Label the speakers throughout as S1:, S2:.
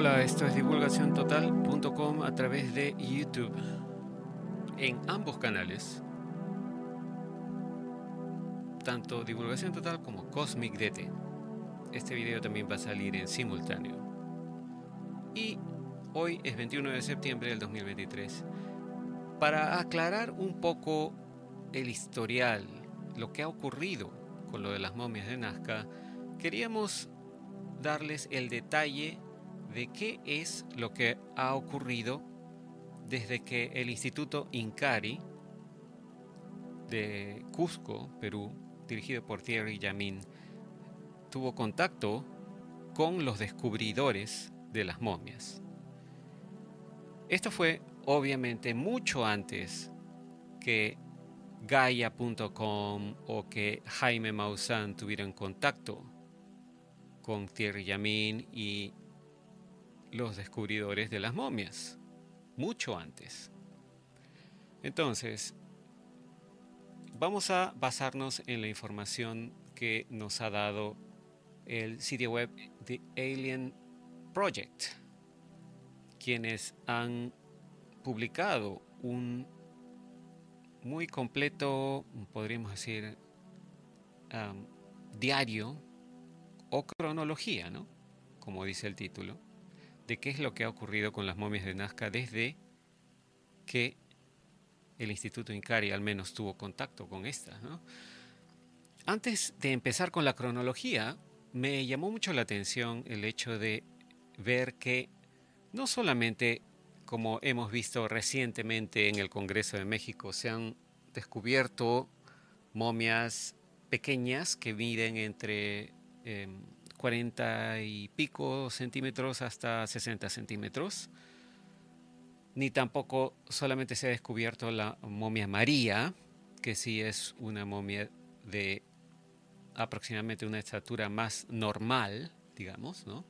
S1: Hola, esto es divulgaciontotal.com a través de YouTube. En ambos canales, tanto Divulgación Total como Cosmic DT. Este video también va a salir en simultáneo. Y hoy es 21 de septiembre del 2023. Para aclarar un poco el historial, lo que ha ocurrido con lo de las momias de Nazca, queríamos darles el detalle de qué es lo que ha ocurrido desde que el Instituto Incari de Cusco, Perú, dirigido por Thierry Yamin, tuvo contacto con los descubridores de las momias. Esto fue obviamente mucho antes que Gaia.com o que Jaime Maussan tuvieran contacto con Thierry Yamin y los descubridores de las momias, mucho antes. Entonces, vamos a basarnos en la información que nos ha dado el sitio web The Alien Project, quienes han publicado un muy completo, podríamos decir, diario o cronología, ¿no? Como dice el título, de qué es lo que ha ocurrido con las momias de Nazca desde que el Instituto Incari al menos tuvo contacto con estas. Antes de empezar con la cronología, me llamó mucho la atención el hecho de ver que no solamente, como hemos visto recientemente en el Congreso de México, se han descubierto momias pequeñas que miden entre em, 40 y pico centímetros hasta 60 centímetros. Ni tampoco solamente se ha descubierto la momia María, que sí es una momia de aproximadamente una estatura más normal, digamos, ¿no?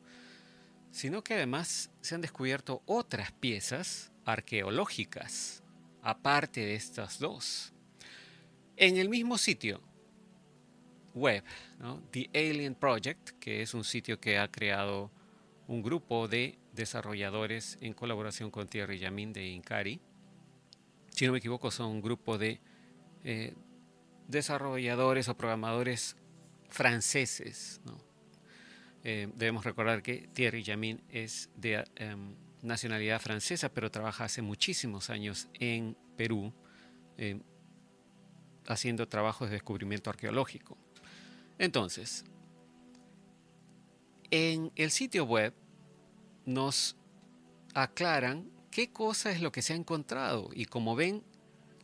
S1: sino que además se han descubierto otras piezas arqueológicas, aparte de estas dos. En el mismo sitio, web, The Alien Project, que es un sitio que ha creado un grupo de desarrolladores en colaboración con Thierry Yamin de Incari. Si no me equivoco, son un grupo de eh, desarrolladores o programadores franceses. Eh, debemos recordar que Thierry Yamin es de em, nacionalidad francesa, pero trabaja hace muchísimos años en Perú eh, haciendo trabajos de descubrimiento arqueológico. Entonces, en el sitio web nos aclaran qué cosa es lo que se ha encontrado y como ven,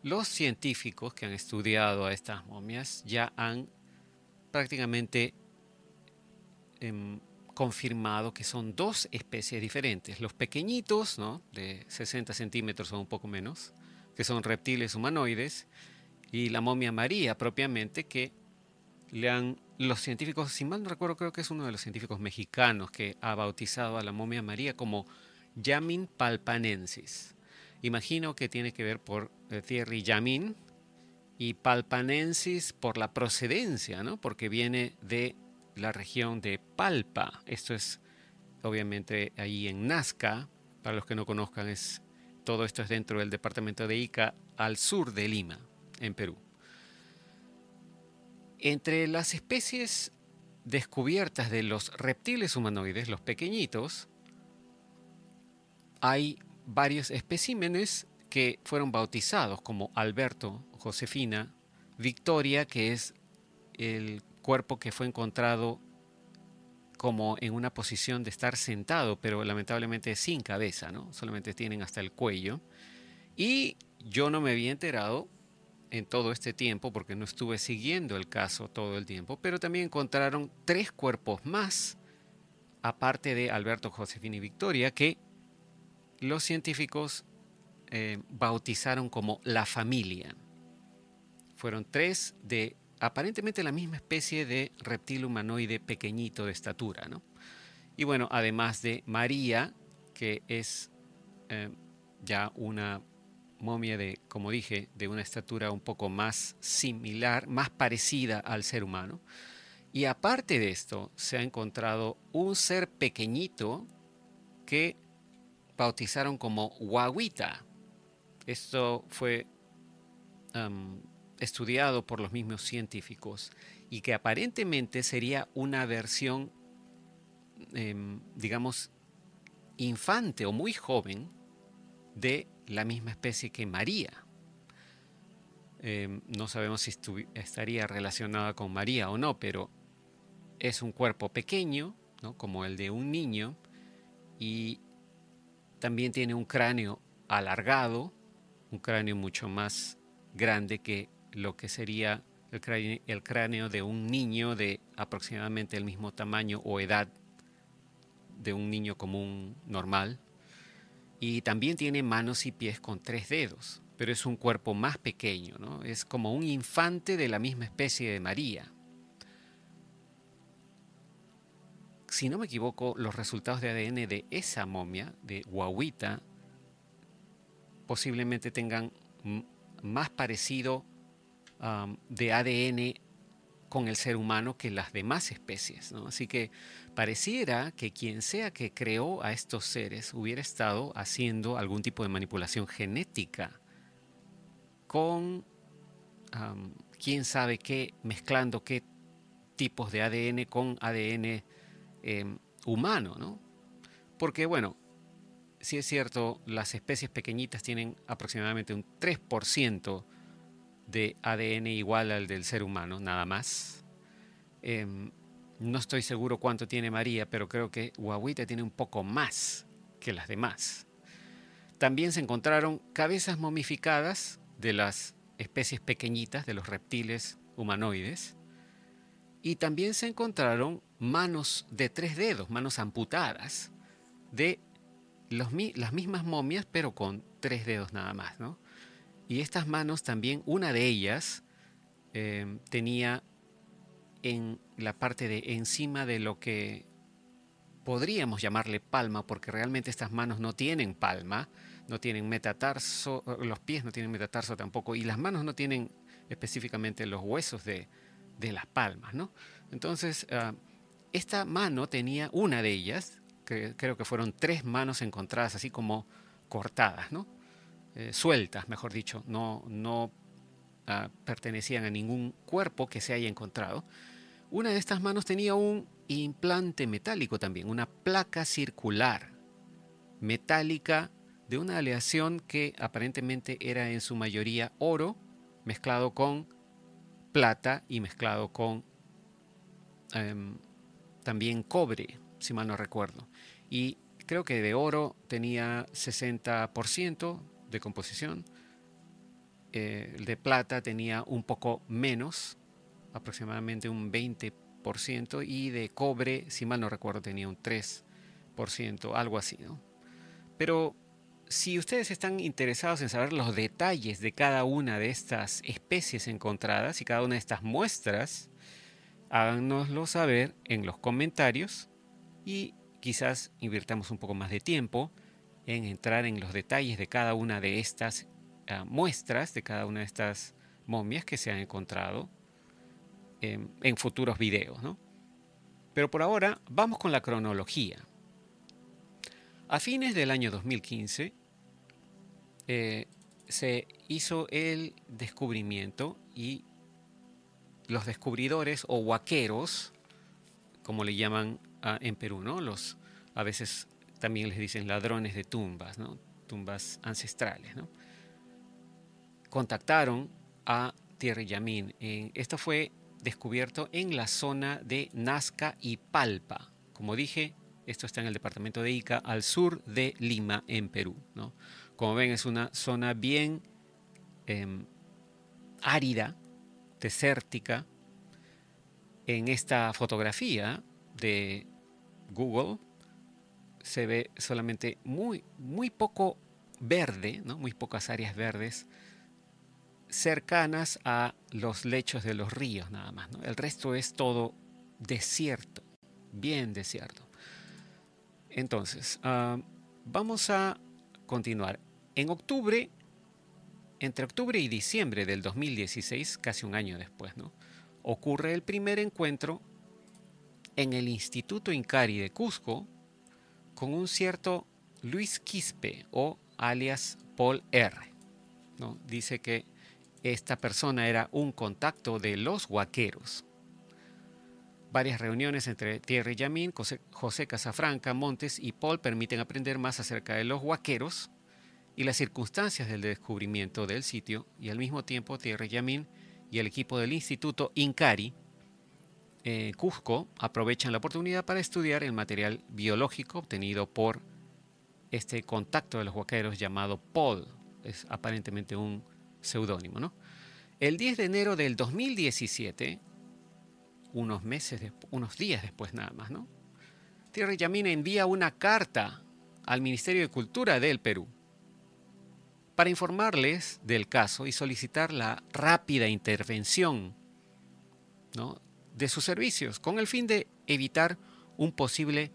S1: los científicos que han estudiado a estas momias ya han prácticamente em, confirmado que son dos especies diferentes. Los pequeñitos, ¿no? de 60 centímetros o un poco menos, que son reptiles humanoides, y la momia María propiamente, que le han los científicos, si mal no recuerdo, creo que es uno de los científicos mexicanos que ha bautizado a la momia María como Yamin palpanensis. Imagino que tiene que ver por eh, Thierry Yamin y palpanensis por la procedencia, ¿no? Porque viene de la región de Palpa. Esto es obviamente ahí en Nazca. Para los que no conozcan, es todo esto es dentro del departamento de Ica, al sur de Lima, en Perú. Entre las especies descubiertas de los reptiles humanoides, los pequeñitos, hay varios especímenes que fueron bautizados como Alberto, Josefina, Victoria, que es el cuerpo que fue encontrado como en una posición de estar sentado, pero lamentablemente sin cabeza, ¿no? Solamente tienen hasta el cuello. Y yo no me había enterado en todo este tiempo, porque no estuve siguiendo el caso todo el tiempo, pero también encontraron tres cuerpos más, aparte de Alberto, Josefina y Victoria, que los científicos eh, bautizaron como la familia. Fueron tres de aparentemente la misma especie de reptil humanoide pequeñito de estatura. ¿no? Y bueno, además de María, que es eh, ya una momia de, como dije, de una estatura un poco más similar, más parecida al ser humano. Y aparte de esto, se ha encontrado un ser pequeñito que bautizaron como Huahuita. Esto fue estudiado por los mismos científicos y que aparentemente sería una versión, em, digamos, infante o muy joven de la misma especie que María. Em, no sabemos si estaría relacionada con María o no, pero es un cuerpo pequeño, como el de un niño, y también tiene un cráneo alargado, un cráneo mucho más grande que lo que sería el cráneo, el cráneo de un niño de aproximadamente el mismo tamaño o edad de un niño común normal. Y también tiene manos y pies con tres dedos, pero es un cuerpo más pequeño, ¿no? Es como un infante de la misma especie de María. Si no me equivoco, los resultados de ADN de esa momia, de Huahuita, posiblemente tengan más parecido de ADN con el ser humano que las demás especies. Así que pareciera que quien sea que creó a estos seres hubiera estado haciendo algún tipo de manipulación genética con quién sabe qué, mezclando qué tipos de ADN con ADN em, humano, ¿no? Porque bueno, si es cierto, las especies pequeñitas tienen aproximadamente un 3% de ADN igual al del ser humano, nada más. Em, no estoy seguro cuánto tiene María, pero creo que Huahuita tiene un poco más que las demás. También se encontraron cabezas momificadas de las especies pequeñitas de los reptiles humanoides. Y también se encontraron manos de tres dedos, manos amputadas, de las mismas momias, pero con tres dedos nada más. ¿no? Y estas manos también, una de ellas em, tenía en la parte de encima de lo que podríamos llamarle palma, porque realmente estas manos no tienen palma, no tienen metatarso, los pies no tienen metatarso tampoco, y las manos no tienen específicamente los huesos de, las palmas, ¿no? Entonces, ah, esta mano tenía una de ellas, que creo que fueron tres manos encontradas así como cortadas, ¿no? Eh, sueltas, mejor dicho, no, no ah, pertenecían a ningún cuerpo que se haya encontrado. Una de estas manos tenía un implante metálico también, una placa circular metálica de una aleación que aparentemente era en su mayoría oro mezclado con plata y mezclado con em, también cobre, si mal no recuerdo. Y creo que de oro tenía 60%, de composición. Eh, el de plata tenía un poco menos, aproximadamente un 20%, y de cobre, si mal no recuerdo, tenía un 3%, algo así. Pero si ustedes están interesados en saber los detalles de cada una de estas especies encontradas y cada una de estas muestras, háganoslo saber en los comentarios y quizás invirtamos un poco más de tiempo en entrar en los detalles de cada una de estas ah, muestras, de cada una de estas momias que se han encontrado en futuros videos. Pero por ahora vamos con la cronología. A fines del año 2015 eh, se hizo el descubrimiento y los descubridores o huaqueros, como le llaman ah, en Perú, ¿no? Los a veces también les dicen ladrones de tumbas, ¿no? tumbas ancestrales. ¿no? Contactaron a Thierry Yamin. esto fue descubierto en la zona de Nazca y Palpa. Como dije, esto está en el departamento de Ica, al sur de Lima, en Perú. ¿no? Como ven, es una zona bien em, árida, desértica. En esta fotografía de Google se ve solamente muy, muy poco verde, ¿no? muy pocas áreas verdes cercanas a los lechos de los ríos nada más. El resto es todo desierto, bien desierto. Entonces, ah, vamos a continuar. En octubre, entre octubre y diciembre del 2016, casi un año después, ¿no? ocurre el primer encuentro en el Instituto Incari de Cusco con un cierto Luis Quispe o alias Paul R. Dice que esta persona era un contacto de los huaqueros. Varias reuniones entre Thierry Yamin, José Casafranca, Montes y Paul permiten aprender más acerca de los huaqueros y las circunstancias del descubrimiento del sitio y al mismo tiempo Thierry Yamin y el equipo del Instituto Incari eh, Cusco aprovechan la oportunidad para estudiar el material biológico obtenido por este contacto de los huaqueros llamado Paul. Es aparentemente un seudónimo, ¿no? El 10 de enero del 2017, unos meses, unos días después nada más, ¿no? Thierry Yamina envía una carta al Ministerio de Cultura del Perú para informarles del caso y solicitar la rápida intervención ¿no? De sus servicios con el fin de evitar un posible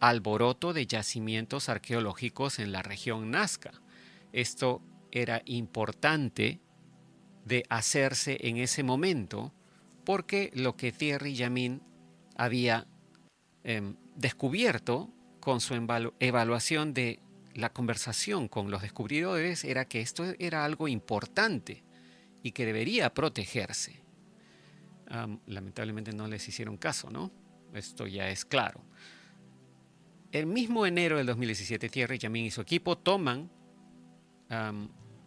S1: alboroto de yacimientos arqueológicos en la región Nazca. Esto era importante de hacerse en ese momento porque lo que Thierry Yamin había em, descubierto con su evaluación de la conversación con los descubridores era que esto era algo importante y que debería protegerse lamentablemente no les hicieron caso, ¿no? Esto ya es claro. El mismo enero del 2017, Thierry Yamin y su equipo toman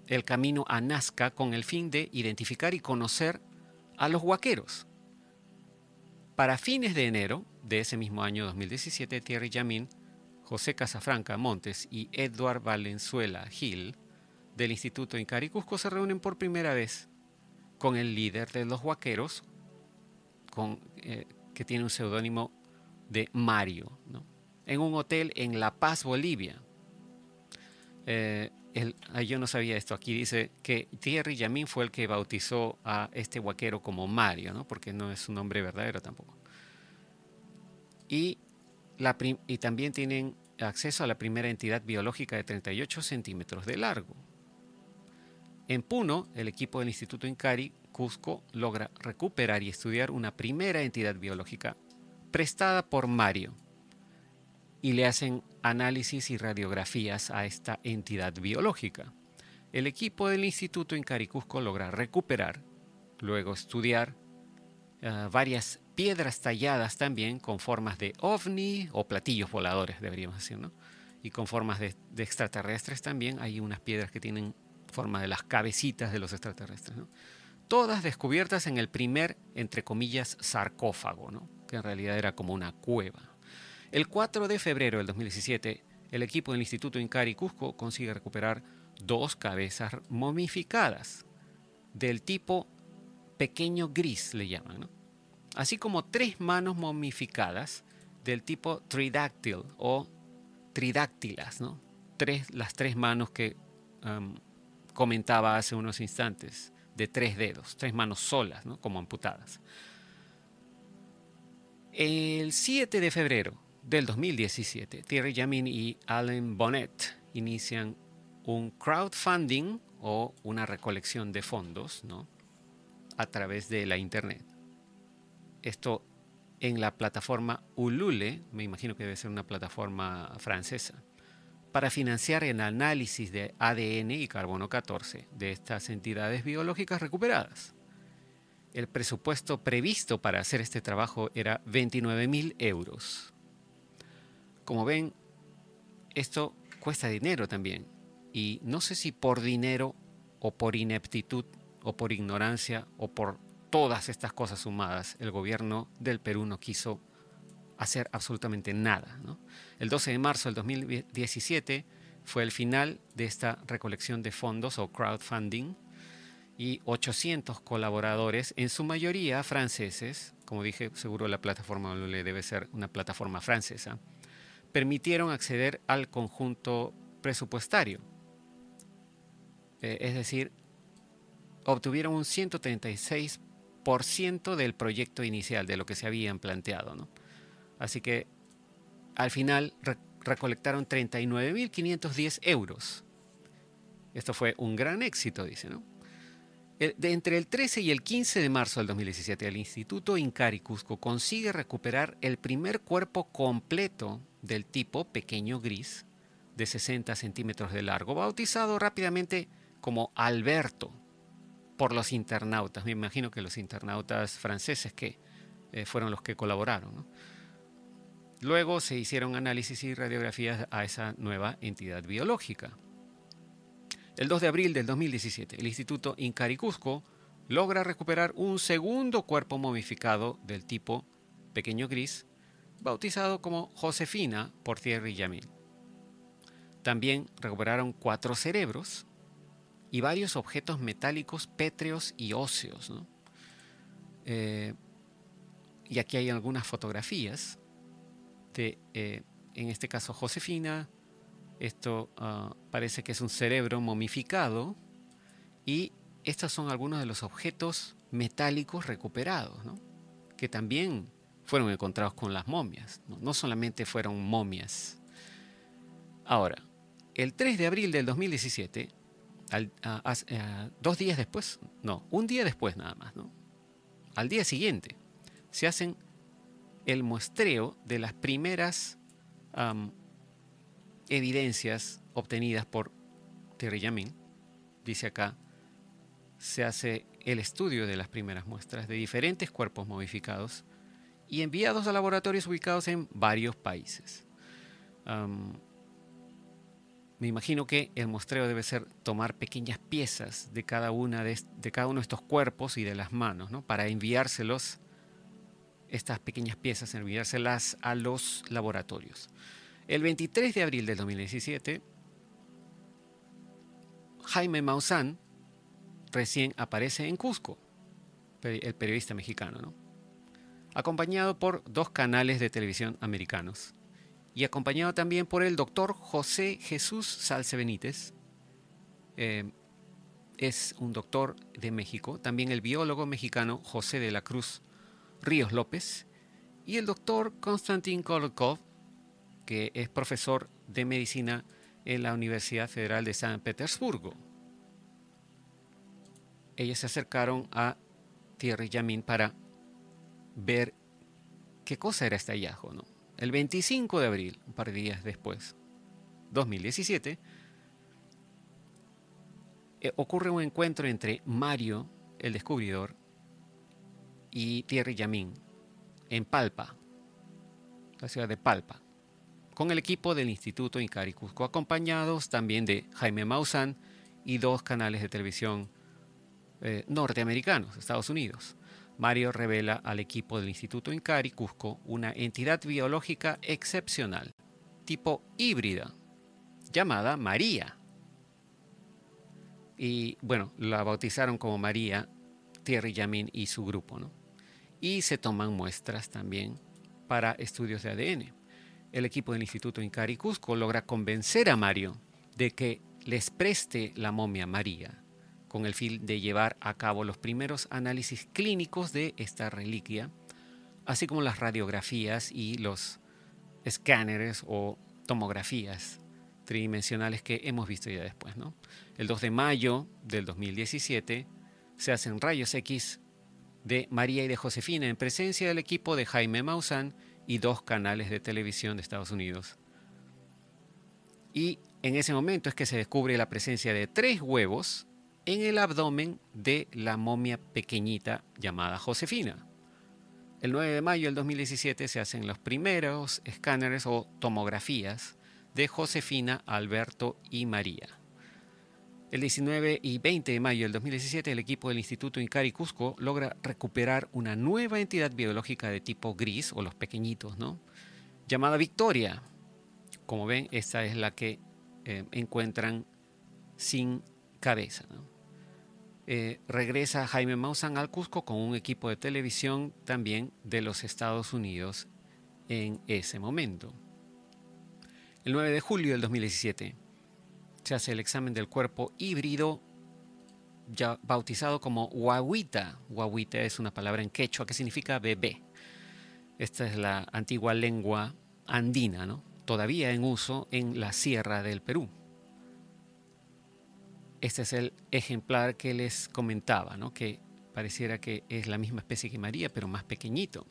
S1: el camino a Nazca con el fin de identificar y conocer a los huaqueros. Para fines de enero de ese mismo año 2017, Thierry Yamin, José Casafranca Montes y Edward Valenzuela Gil del Instituto Incari Cusco se reúnen por primera vez con el líder de los huaqueros, eh, que tiene un seudónimo de Mario, en un hotel en La Paz, Bolivia. Eh, yo no sabía esto, aquí dice que Thierry Yamin fue el que bautizó a este huaquero como Mario, ¿no? porque no es su nombre verdadero tampoco. Y, y también tienen acceso a la primera entidad biológica de 38 centímetros de largo. En Puno, el equipo del Instituto Incari Cusco logra recuperar y estudiar una primera entidad biológica prestada por Mario y le hacen análisis y radiografías a esta entidad biológica. El equipo del Instituto en Caricusco logra recuperar, luego estudiar eh, varias piedras talladas también con formas de ovni o platillos voladores, deberíamos decir, ¿no? Y con formas de, de extraterrestres también. Hay unas piedras que tienen forma de las cabecitas de los extraterrestres, ¿no? Todas descubiertas en el primer, entre comillas, sarcófago, ¿no? que en realidad era como una cueva. El 4 de febrero del 2017, el equipo del Instituto Incari Cusco consigue recuperar dos cabezas momificadas del tipo pequeño gris, le llaman, ¿no? así como tres manos momificadas del tipo tridáctil o tridáctilas, ¿no? tres, las tres manos que comentaba hace unos instantes de tres dedos, tres manos solas, ¿no? como amputadas. El 7 de febrero del 2017, Thierry Jamin y Alan Bonnet inician un crowdfunding o una recolección de fondos ¿no? a través de la Internet. Esto en la plataforma Ulule, me imagino que debe ser una plataforma francesa para financiar el análisis de ADN y carbono 14 de estas entidades biológicas recuperadas. El presupuesto previsto para hacer este trabajo era 29 mil euros. Como ven, esto cuesta dinero también. Y no sé si por dinero o por ineptitud o por ignorancia o por todas estas cosas sumadas, el gobierno del Perú no quiso hacer absolutamente nada. El 12 de marzo del 2017 fue el final de esta recolección de fondos o crowdfunding y 800 colaboradores, en su mayoría franceses, como dije, seguro la plataforma le debe ser una plataforma francesa, permitieron acceder al conjunto presupuestario. Eh, es decir, obtuvieron un 136% del proyecto inicial, de lo que se habían planteado. Así que al final recolectaron 39.510 euros. Esto fue un gran éxito, dice, ¿no? entre el 13 y el 15 de marzo del 2017, el Instituto Incari Cusco consigue recuperar el primer cuerpo completo del tipo pequeño gris de 60 centímetros de largo, bautizado rápidamente como Alberto por los internautas. Me imagino que los internautas franceses que eh, fueron los que colaboraron. Luego se hicieron análisis y radiografías a esa nueva entidad biológica. El 2 de abril del 2017, el Instituto Incari Cusco logra recuperar un segundo cuerpo momificado del tipo pequeño gris, bautizado como Josefina por Thierry Yamil. También recuperaron cuatro cerebros y varios objetos metálicos pétreos y óseos. Eh, y aquí hay algunas fotografías eh, en este caso, Josefina, esto ah, parece que es un cerebro momificado y estos son algunos de los objetos metálicos recuperados, que también fueron encontrados con las momias, ¿no? solamente fueron momias. Ahora, el 3 de abril del 2017, dos días después, no, un día después nada más, al día siguiente, se hacen el muestreo de las primeras evidencias obtenidas por Thierry Yamin, dice acá, se hace el estudio de las primeras muestras de diferentes cuerpos modificados y enviados a laboratorios ubicados en varios países. me imagino que el muestreo debe ser tomar pequeñas piezas de cada, una de, cada uno de estos cuerpos y de las manos, ¿no? para enviárselos, estas pequeñas piezas, enviárselas a los laboratorios. El 23 de abril del 2017, Jaime Maussan recién aparece en Cusco, el periodista mexicano, ¿no? acompañado por dos canales de televisión americanos y acompañado también por el doctor José Jesús Salce Benítez, eh, es un doctor de México, también el biólogo mexicano José de la Cruz Ríos López y el doctor Konstantin Kolokov, que es profesor de medicina en la Universidad Federal de San Petersburgo. Ellos se acercaron a Thierry Yamin para ver qué cosa era este hallazgo. ¿no? El 25 de abril, un par de días después, 2017, eh, ocurre un encuentro entre Mario, el descubridor, y Thierry Yamin en Palpa, la ciudad de Palpa con el equipo del Instituto Incari Cusco, acompañados también de Jaime Maussan y dos canales de televisión eh, norteamericanos, Estados Unidos. Mario revela al equipo del Instituto Incari Cusco una entidad biológica excepcional, tipo híbrida, llamada María. Y bueno, la bautizaron como María Thierry Yamin y su grupo, ¿no? Y se toman muestras también para estudios de ADN el equipo del Instituto Incari Cusco logra convencer a Mario de que les preste la momia María, con el fin de llevar a cabo los primeros análisis clínicos de esta reliquia, así como las radiografías y los escáneres o tomografías tridimensionales que hemos visto ya después. El 2 de mayo del 2017 se hacen rayos X de María y de Josefina en presencia del equipo de Jaime Maussan y dos canales de televisión de Estados Unidos. Y en ese momento es que se descubre la presencia de tres huevos en el abdomen de la momia pequeñita llamada Josefina. El 9 de mayo del 2017 se hacen los primeros escáneres o tomografías de Josefina, Alberto y María. El 19 y 20 de mayo del 2017, el equipo del Instituto Incari Cusco logra recuperar una nueva entidad biológica de tipo gris, o los pequeñitos, ¿no? Llamada Victoria. Como ven, esta es la que eh, encuentran sin cabeza. Eh, regresa Jaime Maussan al Cusco con un equipo de televisión también de los Estados Unidos en ese momento. El 9 de julio del 2017, se hace el examen del cuerpo híbrido ya bautizado como Huahuita. Huahuita es una palabra en quechua que significa bebé. Esta es la antigua lengua andina, ¿no? todavía en uso en la sierra del Perú. este es el ejemplar que les comentaba, ¿no? que pareciera que es la misma especie que María, pero más pequeñito.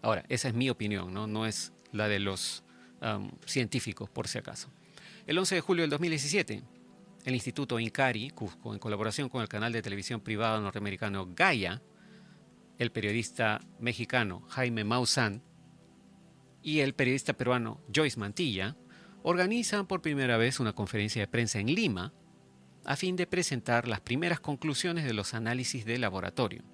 S1: Ahora, esa es mi opinión, no, no es la de los um, científicos, por si acaso. El 11 de julio del 2017, el Instituto Incari, Cusco, en colaboración con el canal de televisión privado norteamericano Gaia, el periodista mexicano Jaime Maussan y el periodista peruano Joyce Mantilla, organizan por primera vez una conferencia de prensa en Lima a fin de presentar las primeras conclusiones de los análisis de laboratorio.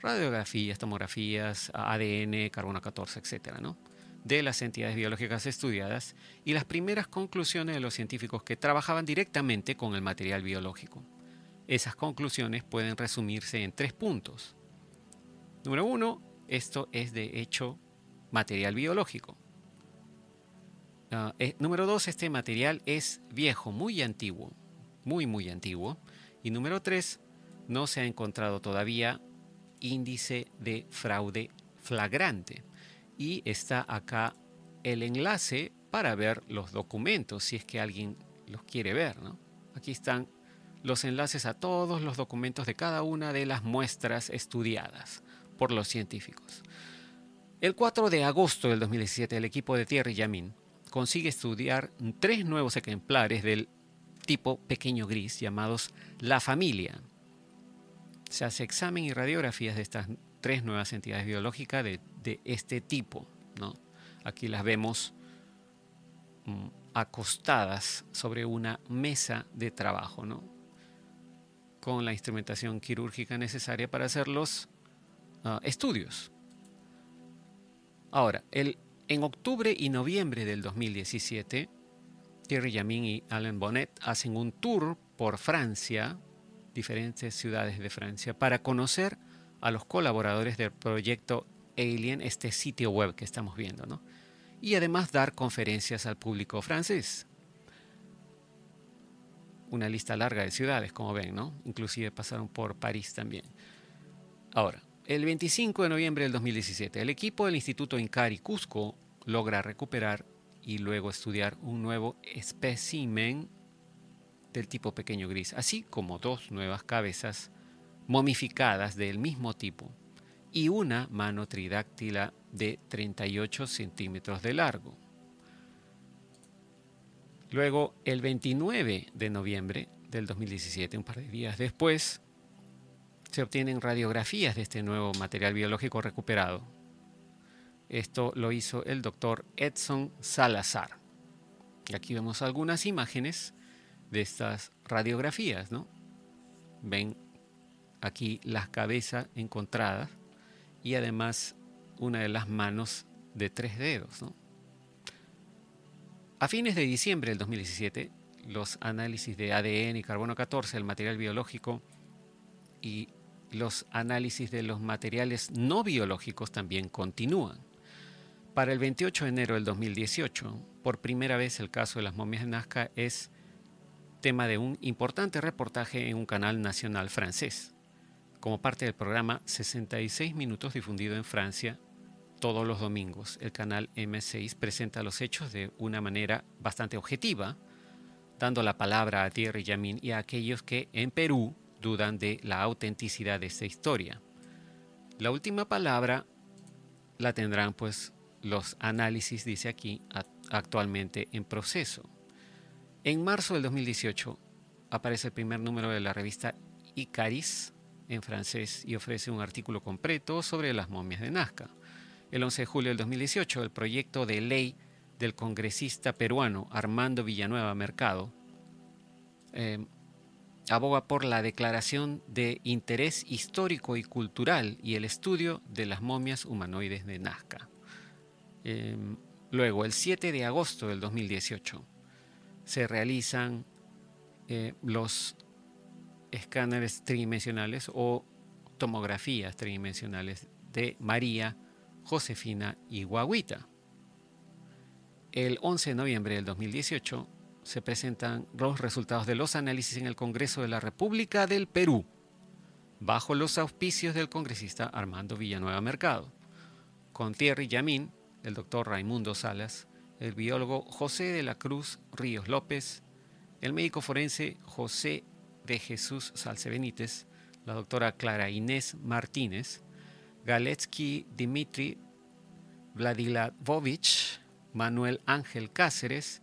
S1: Radiografías, tomografías, ADN, carbono 14, etc. ¿no? De las entidades biológicas estudiadas y las primeras conclusiones de los científicos que trabajaban directamente con el material biológico. Esas conclusiones pueden resumirse en tres puntos. Número uno, esto es de hecho material biológico. Ah, eh, número dos, este material es viejo, muy antiguo, muy, muy antiguo. Y número tres, no se ha encontrado todavía índice de fraude flagrante. Y está acá el enlace para ver los documentos, si es que alguien los quiere ver. Aquí están los enlaces a todos los documentos de cada una de las muestras estudiadas por los científicos. El 4 de agosto del 2017, el equipo de Thierry Yamin consigue estudiar tres nuevos ejemplares del tipo pequeño gris llamados La Familia. Se hace examen y radiografías de estas tres nuevas entidades biológicas de, este tipo. ¿no? Aquí las vemos mm, acostadas sobre una mesa de trabajo, ¿no? con la instrumentación quirúrgica necesaria para hacer los ah, estudios. Ahora, el, en octubre y noviembre del 2017, Thierry Yamin y Alain Bonnet hacen un tour por Francia, diferentes ciudades de Francia, para conocer a los colaboradores del proyecto Alien, este sitio web que estamos viendo, ¿no? Y además dar conferencias al público francés. Una lista larga de ciudades, como ven, ¿no? Inclusive pasaron por París también. Ahora, el 25 de noviembre del 2017, el equipo del Instituto Incari Cusco logra recuperar y luego estudiar un nuevo espécimen del tipo pequeño gris, así como dos nuevas cabezas momificadas del mismo tipo y una mano tridáctila de 38 centímetros de largo. Luego, el 29 de noviembre del 2017, un par de días después, se obtienen radiografías de este nuevo material biológico recuperado. Esto lo hizo el doctor Edson Salazar. Aquí vemos algunas imágenes de estas radiografías, ¿no? Ven aquí las cabezas encontradas y además una de las manos de tres dedos, A fines de diciembre del 2017, los análisis de ADN y carbono 14, el material biológico y los análisis de los materiales no biológicos también continúan. Para el 28 de enero del 2018, por primera vez el caso de las momias de Nazca es tema de un importante reportaje en un canal nacional francés, como parte del programa 66 minutos difundido en Francia todos los domingos. El canal M6 presenta los hechos de una manera bastante objetiva, dando la palabra a Thierry Yamin y a aquellos que en Perú dudan de la autenticidad de esta historia. La última palabra la tendrán pues los análisis, dice aquí, actualmente en proceso. En marzo del 2018 aparece el primer número de la revista Icaris en francés y ofrece un artículo completo sobre las momias de Nazca. El 11 de julio del 2018, el proyecto de ley del congresista peruano Armando Villanueva Mercado eh, aboga por la declaración de interés histórico y cultural y el estudio de las momias humanoides de Nazca. Em, luego, el 7 de agosto del 2018, se realizan eh, los escáneres tridimensionales o tomografías tridimensionales de María, Josefina y Guaguita. El 11 de noviembre del 2018 se presentan los resultados de los análisis en el Congreso de la República del Perú, bajo los auspicios del congresista Armando Villanueva Mercado, con Thierry Yamín, el doctor Raimundo Salas, el biólogo José de la Cruz Ríos López, el médico forense José de Jesús Salce Benítez, la doctora Clara Inés Martínez, Galetsky Dimitri Vladivovich, Manuel Ángel Cáceres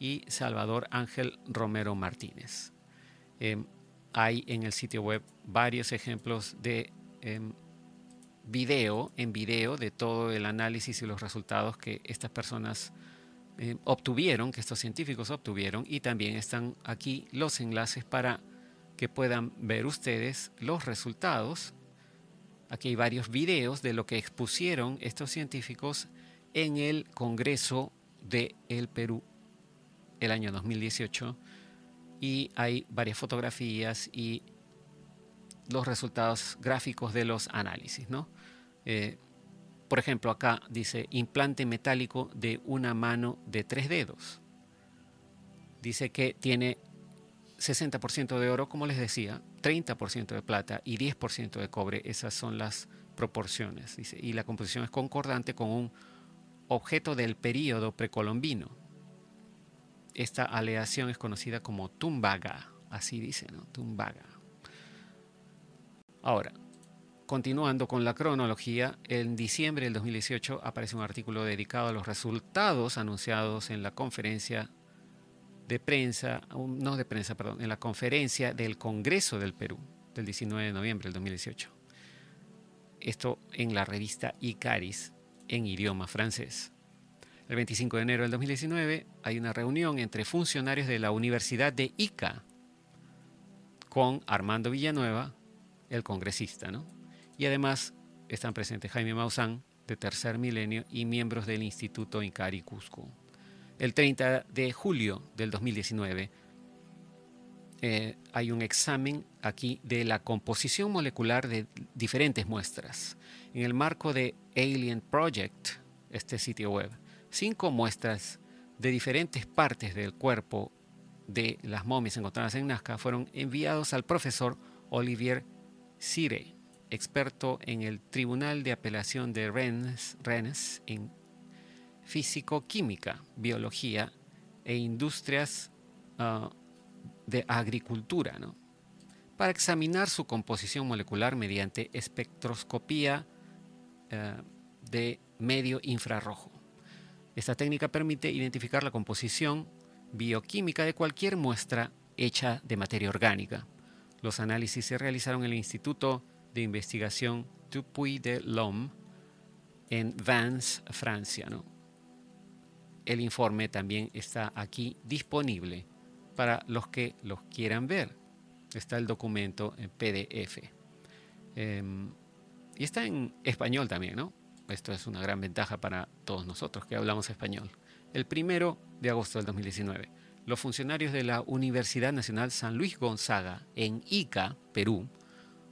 S1: y Salvador Ángel Romero Martínez. Em, hay en el sitio web varios ejemplos de em, video, en video, de todo el análisis y los resultados que estas personas em, obtuvieron, que estos científicos obtuvieron, y también están aquí los enlaces para que puedan ver ustedes los resultados. Aquí hay varios videos de lo que expusieron estos científicos en el Congreso de Perú el año 2018 y hay varias fotografías y los resultados gráficos de los análisis. ¿no? Eh, por ejemplo, acá dice implante metálico de una mano de tres dedos. Dice que tiene 60% de oro, como les decía, 30% de plata y 10% de cobre. Esas son las proporciones. Y la composición es concordante con un objeto del período precolombino. Esta aleación es conocida como tumbaga, así dice, ¿no? Tumbaga. Ahora, continuando con la cronología, en diciembre del 2018 aparece un artículo dedicado a los resultados anunciados en la conferencia de prensa, no de prensa, perdón, en la conferencia del Congreso del Perú del 19 de noviembre del 2018. Esto en la revista Icaris en idioma francés. El 25 de enero del 2019 hay una reunión entre funcionarios de la Universidad de Ica con Armando Villanueva, el congresista, ¿no? Y además están presentes Jaime Maussan, de Tercer Milenio, y miembros del Instituto Incari Cusco. El 30 de julio del 2019 eh, hay un examen aquí de la composición molecular de diferentes muestras. En el marco de Alien Project, este sitio web, cinco muestras de diferentes partes del cuerpo de las momias encontradas en Nazca fueron enviados al profesor Olivier Sire, experto en el Tribunal de Apelación de Rennes, Rennes en físico-química, biología e industrias uh, de agricultura, ¿no? para examinar su composición molecular mediante espectroscopía uh, de medio infrarrojo. Esta técnica permite identificar la composición bioquímica de cualquier muestra hecha de materia orgánica. Los análisis se realizaron en el Instituto de Investigación Dupuy de l'Homme en Vance, Francia. ¿no? El informe también está aquí disponible para los que los quieran ver. Está el documento en PDF. Em, y está en español también, ¿no? Esto es una gran ventaja para todos nosotros que hablamos español. El primero de agosto del 2019, los funcionarios de la Universidad Nacional San Luis Gonzaga en Ica, Perú,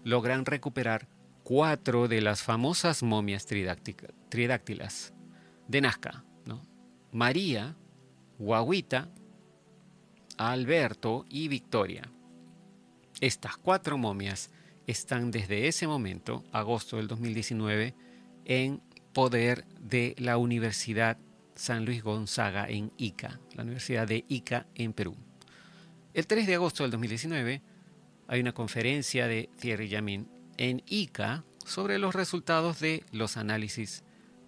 S1: logran recuperar cuatro de las famosas momias tridáctilas de Nazca, ¿no? María, Guaguita, Alberto y Victoria. Estas cuatro momias están desde ese momento, agosto del 2019, en poder de la Universidad San Luis Gonzaga en Ica, la Universidad de Ica en Perú. El 3 de agosto del 2019 hay una conferencia de Thierry Yamin en Ica sobre los resultados de los análisis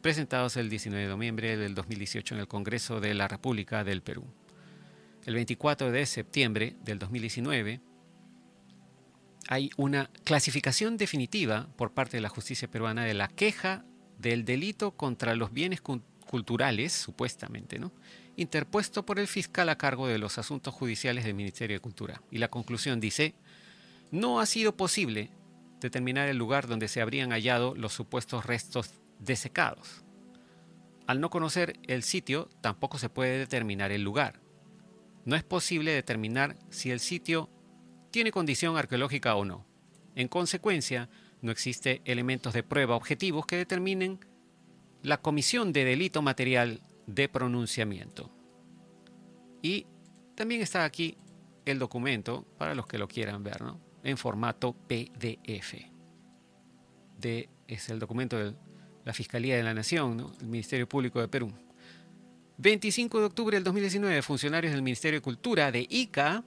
S1: presentados el 19 de noviembre del 2018 en el Congreso de la República del Perú. El 24 de septiembre del 2019 hay una clasificación definitiva por parte de la justicia peruana de la queja del delito contra los bienes culturales, supuestamente, ¿no? interpuesto por el fiscal a cargo de los asuntos judiciales del Ministerio de Cultura. Y la conclusión dice, no ha sido posible determinar el lugar donde se habrían hallado los supuestos restos desecados. Al no conocer el sitio, tampoco se puede determinar el lugar. No es posible determinar si el sitio tiene condición arqueológica o no. En consecuencia, no existe elementos de prueba objetivos que determinen la comisión de delito material de pronunciamiento. Y también está aquí el documento para los que lo quieran ver, ¿no? En formato PDF. Es el documento de la Fiscalía de la Nación, el Ministerio Público de Perú. 25 de octubre del 2019, funcionarios del Ministerio de Cultura de ICA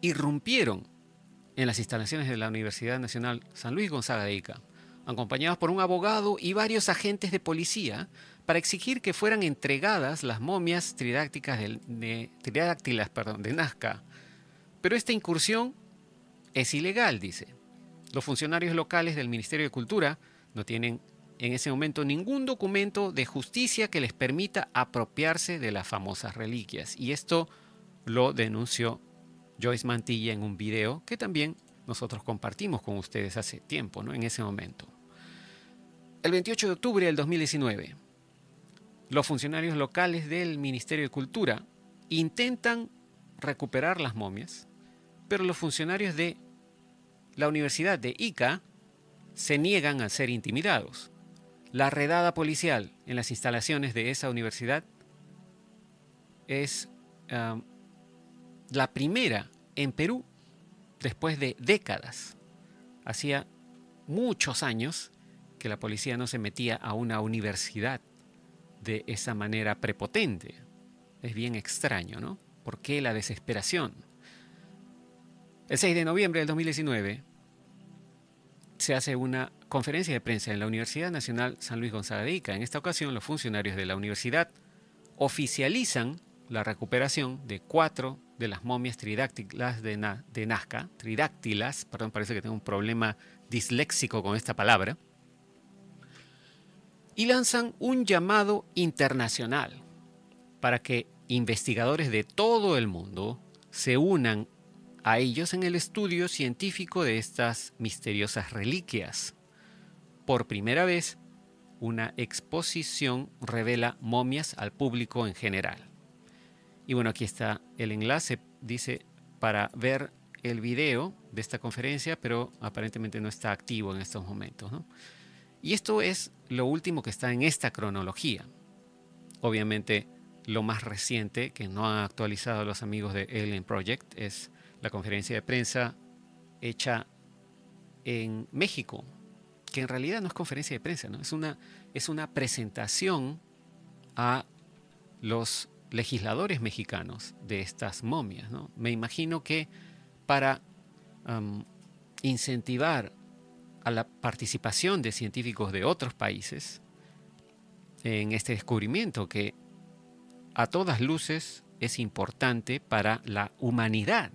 S1: irrumpieron en las instalaciones de la Universidad Nacional San Luis Gonzaga de Ica, acompañados por un abogado y varios agentes de policía para exigir que fueran entregadas las momias tridácticas de, tridáctilas perdón, de Nazca. Pero esta incursión es ilegal, dice. Los funcionarios locales del Ministerio de Cultura no tienen en ese momento ningún documento de justicia que les permita apropiarse de las famosas reliquias. Y esto lo denunció Joyce Mantilla en un video que también nosotros compartimos con ustedes hace tiempo, ¿no? en ese momento. El 28 de octubre del 2019, los funcionarios locales del Ministerio de Cultura intentan recuperar las momias, pero los funcionarios de la Universidad de Ica se niegan a ser intimidados. La redada policial en las instalaciones de esa universidad es la primera en Perú después de décadas. Hacía muchos años que la policía no se metía a una universidad de esa manera prepotente. Es bien extraño, ¿no? ¿Por qué la desesperación? El 6 de noviembre del 2019 se hace una conferencia de prensa en la Universidad Nacional San Luis Gonzaga de Ica. En esta ocasión, los funcionarios de la universidad oficializan la recuperación de cuatro de las momias tridáctilas de, Nazca, tridáctilas, perdón, parece que tengo un problema disléxico con esta palabra, y lanzan un llamado internacional para que investigadores de todo el mundo se unan a ellos en el estudio científico de estas misteriosas reliquias. Por primera vez, una exposición revela momias al público en general. Y bueno, aquí está el enlace, dice, para ver el video de esta conferencia, pero aparentemente no está activo en estos momentos. Y esto es lo último que está en esta cronología. Obviamente, lo más reciente que no han actualizado los amigos de Alien Project es la conferencia de prensa hecha en México, que en realidad no es conferencia de prensa, ¿no? es, una, es una presentación a los legisladores mexicanos de estas momias. Me imagino que para incentivar a la participación de científicos de otros países en este descubrimiento que a todas luces es importante para la humanidad.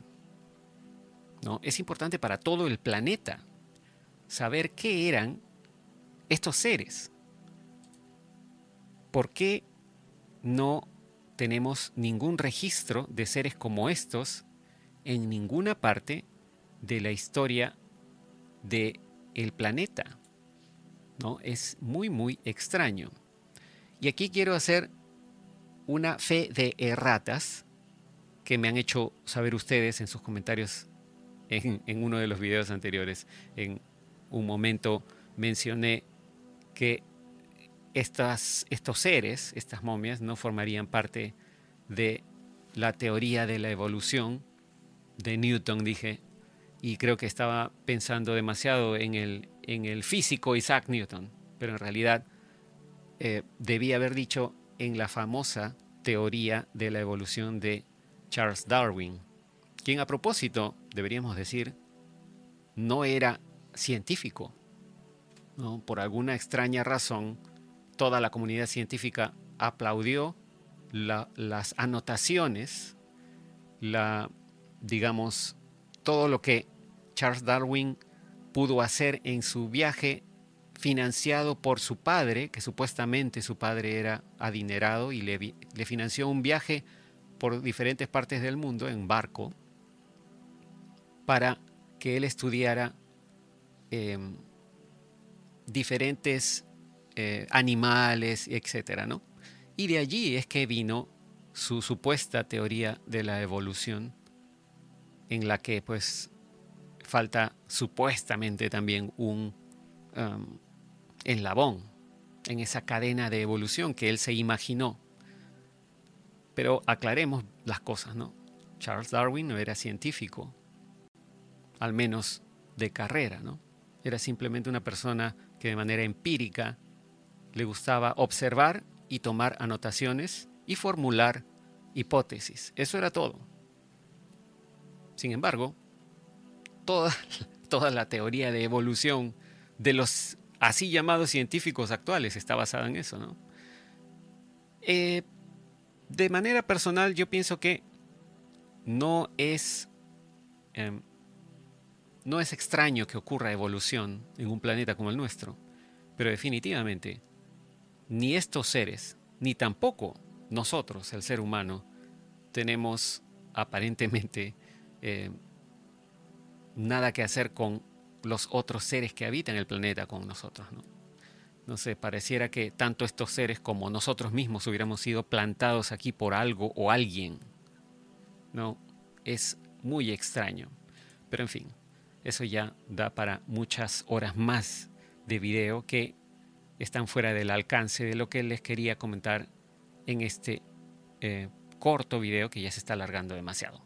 S1: ¿no? Es importante para todo el planeta saber qué eran estos seres. ¿Por qué no tenemos ningún registro de seres como estos en ninguna parte de la historia del el planeta. ¿no? Es muy, muy extraño. Y aquí quiero hacer una fe de erratas que me han hecho saber ustedes en sus comentarios en, en uno de los videos anteriores. En un momento mencioné que estas, estos seres, estas momias, no formarían parte de la teoría de la evolución de Newton, dije, y creo que estaba pensando demasiado en el, en el físico Isaac Newton, pero en realidad eh, debía haber dicho en la famosa teoría de la evolución de Charles Darwin, quien a propósito, deberíamos decir, no era científico. ¿no? Por alguna extraña razón, toda la comunidad científica aplaudió las anotaciones, la, digamos, todo lo que Charles Darwin pudo hacer en su viaje financiado por su padre, que supuestamente su padre era adinerado y le, le financió un viaje por diferentes partes del mundo en barco para que él estudiara em, diferentes eh, animales, etcétera, ¿no? Y de allí es que vino su supuesta teoría de la evolución, en la que pues falta supuestamente también un um, enlabón en esa cadena de evolución que él se imaginó. Pero aclaremos las cosas, ¿no? Charles Darwin no era científico, al menos de carrera, ¿no? Era simplemente una persona que de manera empírica le gustaba observar y tomar anotaciones y formular hipótesis. Eso era todo. Sin embargo, toda, toda la teoría de evolución de los así llamados científicos actuales está basada en eso, ¿no? Eh, de manera personal, yo pienso que no es, em, no es extraño que ocurra evolución en un planeta como el nuestro, pero definitivamente ni estos seres, ni tampoco nosotros, el ser humano, tenemos aparentemente eh, nada que hacer con los otros seres que habitan el planeta con nosotros. ¿no? no sé, pareciera que tanto estos seres como nosotros mismos hubiéramos sido plantados aquí por algo o alguien. No, es muy extraño. Pero en fin, eso ya da para muchas horas más de video que están fuera del alcance de lo que les quería comentar en este eh, corto video que ya se está alargando demasiado.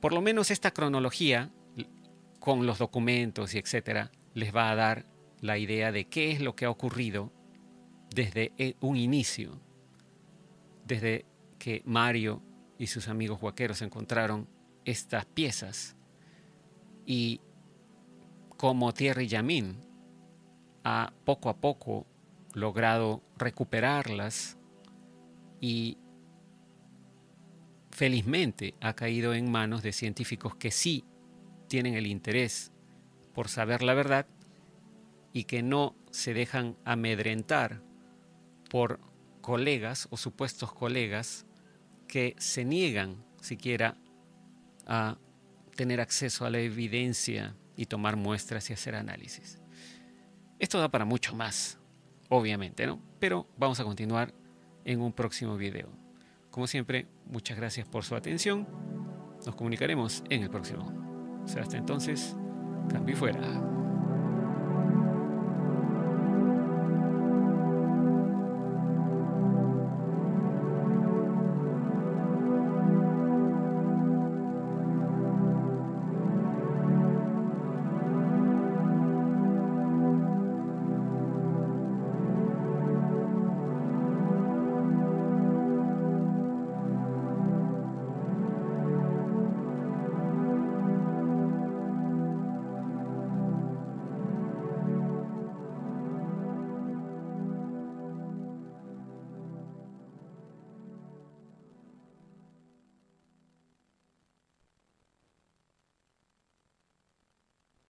S1: Por lo menos esta cronología con los documentos y etcétera les va a dar la idea de qué es lo que ha ocurrido desde eh, un inicio, desde que Mario y sus amigos huaqueros encontraron estas piezas y cómo Thierry Yamin ha poco a poco logrado recuperarlas y felizmente ha caído en manos de científicos que sí tienen el interés por saber la verdad y que no se dejan amedrentar por colegas o supuestos colegas que se niegan siquiera a tener acceso a la evidencia y tomar muestras y hacer análisis. Esto da para mucho más, obviamente, ¿no? Pero vamos a continuar en un próximo video. Como siempre, muchas gracias por su atención. Nos comunicaremos en el próximo. hasta entonces, cambio fuera.